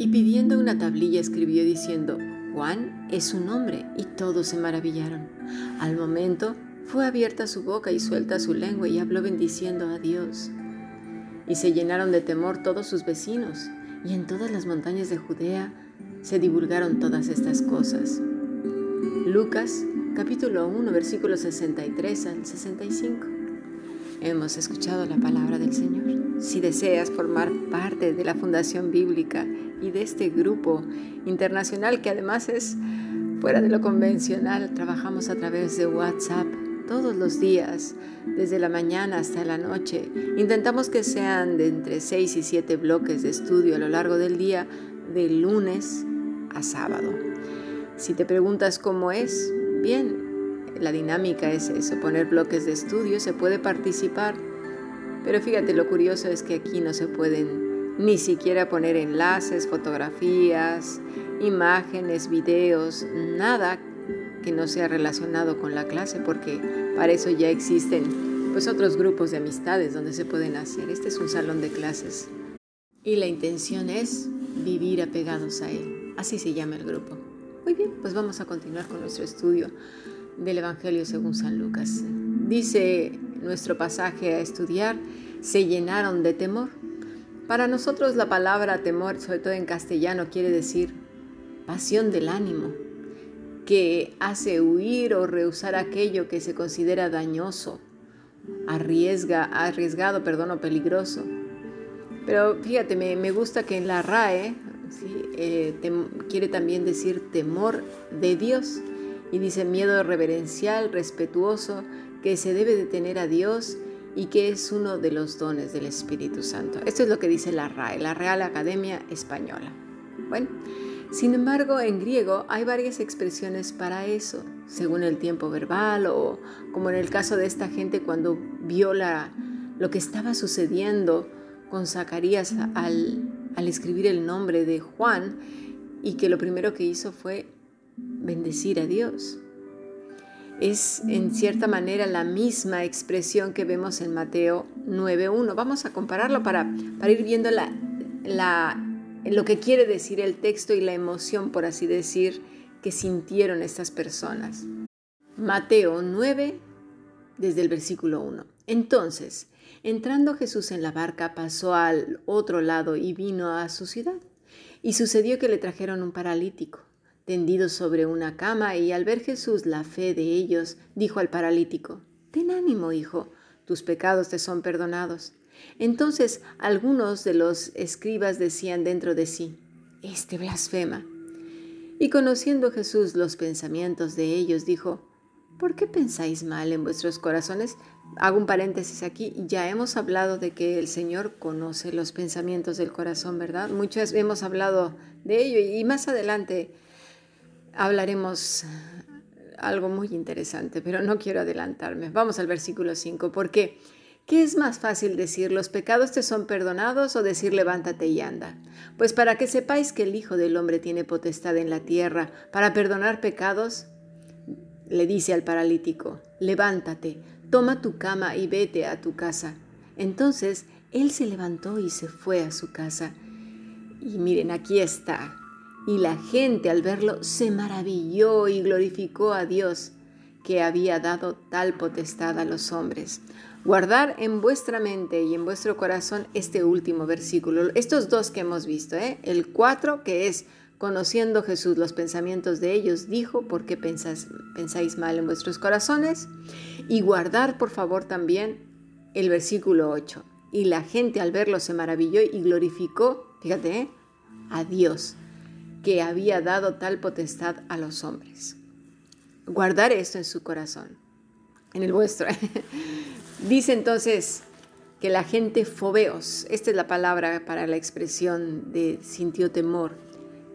Y pidiendo una tablilla escribió diciendo, Juan es su nombre, y todos se maravillaron. Al momento fue abierta su boca y suelta su lengua y habló bendiciendo a Dios. Y se llenaron de temor todos sus vecinos, y en todas las montañas de Judea se divulgaron todas estas cosas. Lucas capítulo 1 versículos 63 al 65. Hemos escuchado la palabra del Señor. Si deseas formar parte de la Fundación Bíblica y de este grupo internacional que además es fuera de lo convencional, trabajamos a través de WhatsApp todos los días, desde la mañana hasta la noche. Intentamos que sean de entre 6 y 7 bloques de estudio a lo largo del día, de lunes a sábado. Si te preguntas cómo es, bien, la dinámica es eso, poner bloques de estudio, se puede participar, pero fíjate, lo curioso es que aquí no se pueden ni siquiera poner enlaces, fotografías, imágenes, videos, nada que no sea relacionado con la clase, porque para eso ya existen pues otros grupos de amistades donde se pueden hacer. Este es un salón de clases y la intención es vivir apegados a él. Así se llama el grupo. Muy bien, pues vamos a continuar con nuestro estudio del Evangelio según San Lucas. Dice nuestro pasaje a estudiar, se llenaron de temor. Para nosotros la palabra temor, sobre todo en castellano, quiere decir pasión del ánimo, que hace huir o rehusar aquello que se considera dañoso, arriesga, arriesgado, perdón, o peligroso. Pero fíjate, me, me gusta que en la RAE eh, quiere también decir temor de Dios y dice miedo reverencial, respetuoso, que se debe de tener a Dios y que es uno de los dones del Espíritu Santo. Esto es lo que dice la RAE, la Real Academia Española. Bueno, sin embargo, en griego hay varias expresiones para eso, según el tiempo verbal o como en el caso de esta gente cuando vio lo que estaba sucediendo con Zacarías al, al escribir el nombre de Juan y que lo primero que hizo fue bendecir a Dios. Es en cierta manera la misma expresión que vemos en Mateo 9.1. Vamos a compararlo para, ir viendo la, la lo que quiere decir el texto y la emoción, por así decir, que sintieron estas personas. Mateo 9, desde el versículo 1. Entonces, entrando Jesús en la barca, pasó al otro lado y vino a su ciudad. Y sucedió que le trajeron un paralítico, tendido sobre una cama, y al ver Jesús la fe de ellos, dijo al paralítico, Ten ánimo, hijo, tus pecados te son perdonados. Entonces algunos de los escribas decían dentro de sí, Este blasfema. Y conociendo Jesús los pensamientos de ellos, dijo, ¿por qué pensáis mal en vuestros corazones? Hago un paréntesis aquí, ya hemos hablado de que el Señor conoce los pensamientos del corazón, ¿verdad? Muchas hemos hablado de ello y más adelante hablaremos algo muy interesante, pero no quiero adelantarme. Vamos al versículo 5, porque ¿Qué es más fácil decir, los pecados te son perdonados o decir, levántate y anda? Pues para que sepáis que el Hijo del Hombre tiene potestad en la tierra para perdonar pecados, le dice al paralítico, levántate, toma tu cama y vete a tu casa. Entonces él se levantó y se fue a su casa. Y miren, aquí está. Y la gente al verlo se maravilló y glorificó a Dios que había dado tal potestad a los hombres. Guardar en vuestra mente y en vuestro corazón este último versículo, estos dos que hemos visto, ¿eh? el 4 que es conociendo Jesús los pensamientos de ellos, dijo, ¿por qué pensáis mal en vuestros corazones? Y guardar, por favor, también el versículo 8. Y la gente al verlo se maravilló y glorificó, fíjate, ¿eh? a Dios, había dado tal potestad a los hombres. Guardar esto en su corazón, en el vuestro. Dice entonces que la gente fobeos, esta es la palabra para la expresión de sintió temor,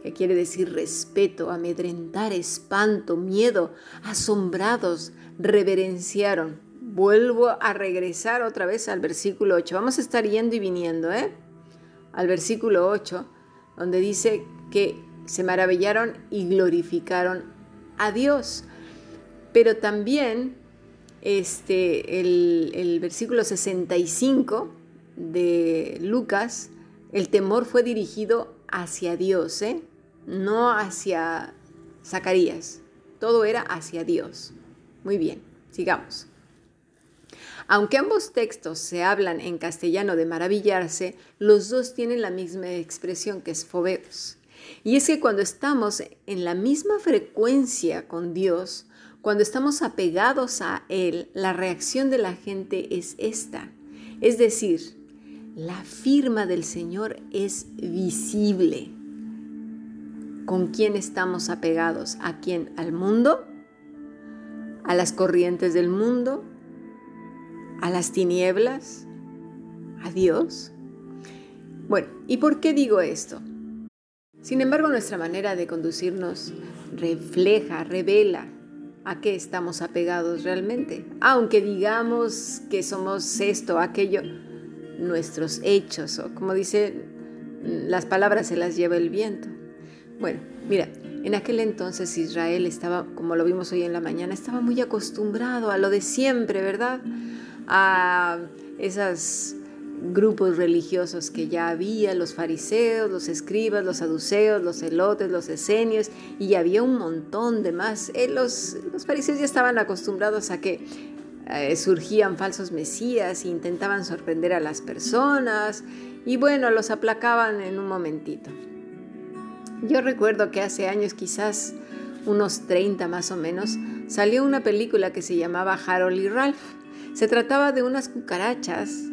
que quiere decir respeto, amedrentar, espanto, miedo, asombrados, reverenciaron. Vuelvo a regresar otra vez al versículo 8. Vamos a estar yendo y viniendo, ¿eh? Al versículo 8, donde dice que se maravillaron y glorificaron a Dios. Pero también este, el, versículo 65 de Lucas, el temor fue dirigido hacia Dios, ¿eh? no hacia Zacarías. Todo era hacia Dios. Muy bien, sigamos. Aunque ambos textos se hablan en castellano de maravillarse, los dos tienen la misma expresión que es fobeos. Y es que cuando estamos en la misma frecuencia con Dios, cuando estamos apegados a Él, la reacción de la gente es esta. Es decir, la firma del Señor es visible. ¿Con quién estamos apegados? ¿A quién? ¿Al mundo? ¿A las corrientes del mundo? ¿A las tinieblas? ¿A Dios? Bueno, ¿y por qué digo esto? Sin embargo, nuestra manera de conducirnos refleja, revela a qué estamos apegados realmente. Aunque digamos que somos esto, aquello, nuestros hechos, o como dice, las palabras se las lleva el viento. Bueno, mira, en aquel entonces Israel estaba, como lo vimos hoy en la mañana, estaba muy acostumbrado a lo de siempre, ¿verdad? A esas grupos religiosos que ya había, los fariseos, los escribas, los saduceos, los celotes, los esenios, y había un montón de más. Eh, los, los, fariseos ya estaban acostumbrados a que eh, surgían falsos mesías e intentaban sorprender a las personas, y bueno, los aplacaban en un momentito. Yo recuerdo que hace años, quizás unos 30 más o menos, salió una película que se llamaba Harold y Ralph. Se trataba de unas cucarachas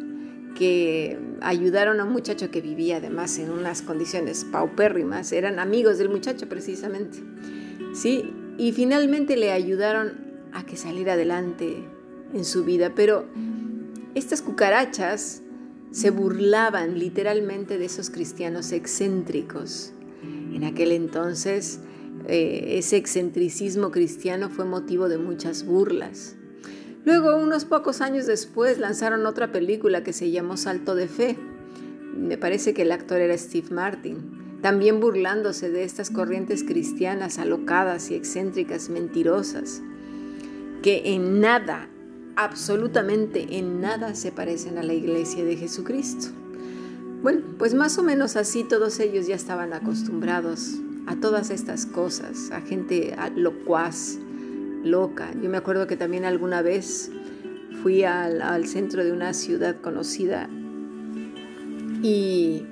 que ayudaron a un muchacho que vivía además en unas condiciones paupérrimas, eran amigos del muchacho precisamente, ¿sí? Y finalmente le ayudaron a que saliera adelante en su vida, pero estas cucarachas se burlaban literalmente de esos cristianos excéntricos. En aquel entonces eh, ese excentricismo cristiano fue motivo de muchas burlas. Luego, unos pocos años después, lanzaron otra película que se llamó Salto de Fe. Me parece que el actor era Steve Martin, también burlándose de estas corrientes cristianas alocadas y excéntricas, mentirosas, que en nada, absolutamente en nada se parecen a la iglesia de Jesucristo. Bueno, pues más o menos así todos ellos ya estaban acostumbrados a todas estas cosas, a gente locuaz, loca. Yo me acuerdo que también alguna vez fui al, centro de una ciudad conocida y,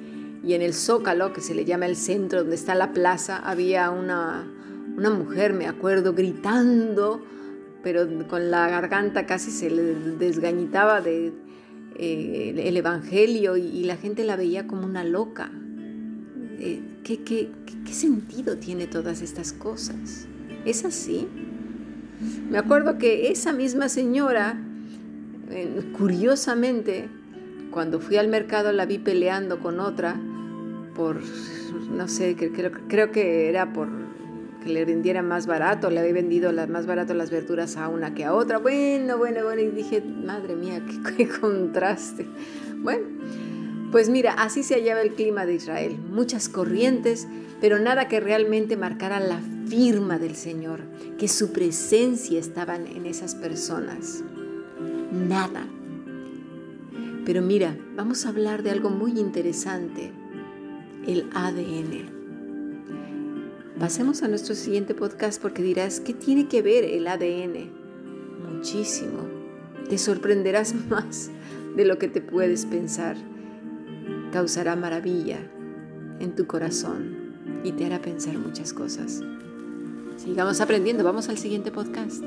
en el Zócalo, que se le llama el centro, donde está la plaza, había una, mujer, me acuerdo, gritando, pero con la garganta casi se le desgañitaba de, eh, el Evangelio y, la gente la veía como una loca. Eh, ¿qué, qué sentido tiene todas estas cosas? ¿Es así? Me acuerdo que esa misma señora, curiosamente, cuando fui al mercado la vi peleando con otra por, no sé, creo, creo que era por que le vendiera más barato, le había vendido más barato las verduras a una que a otra. Bueno, bueno, bueno, y dije, madre mía, qué, qué contraste. Bueno, pues mira, así se hallaba el clima de Israel, muchas corrientes, pero nada que realmente marcara la firma del Señor, que su presencia estaba en esas personas. Nada. Pero mira, vamos a hablar de algo muy interesante, el ADN. Pasemos a nuestro siguiente podcast porque dirás, ¿qué tiene que ver el ADN? Muchísimo. Te sorprenderás más de lo que te puedes pensar. Causará maravilla en tu corazón y te hará pensar muchas cosas. Sigamos aprendiendo. Vamos al siguiente podcast.